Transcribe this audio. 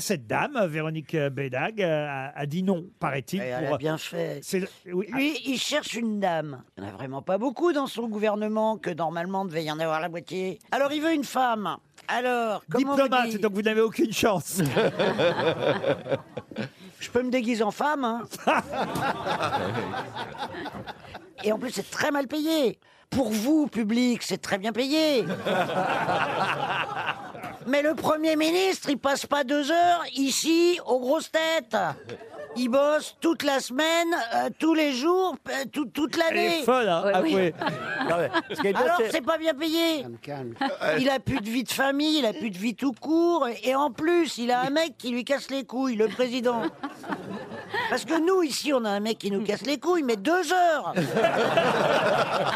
cette dame, Véronique Bédag, euh, a, a dit non, paraît-il. Elle pour- a bien fait. C'est le- oui, Lui, il cherche une dame. Il n'y en a vraiment pas beaucoup dans son gouvernement, que normalement devait y en avoir la moitié. Alors il veut une femme. Alors, comment diplomate, vous dit donc vous n'avez aucune chance. Je peux me déguiser en femme, hein Et en plus, c'est très mal payé. Pour vous, public, c'est très bien payé. Mais le Premier ministre, il passe pas deux heures ici aux grosses têtes. Il bosse toute la semaine, euh, tous les jours, euh, tout- toute l'année. est folle, hein, Ouais, oui. avouez. Non, mais ce qui est bien, Alors, c'est- c'est pas bien payé. Il a plus de vie de famille, il a plus de vie tout court, et en plus, il a un mec qui lui casse les couilles, le président. Parce que nous, ici, on a un mec qui nous casse les couilles, mais deux heures.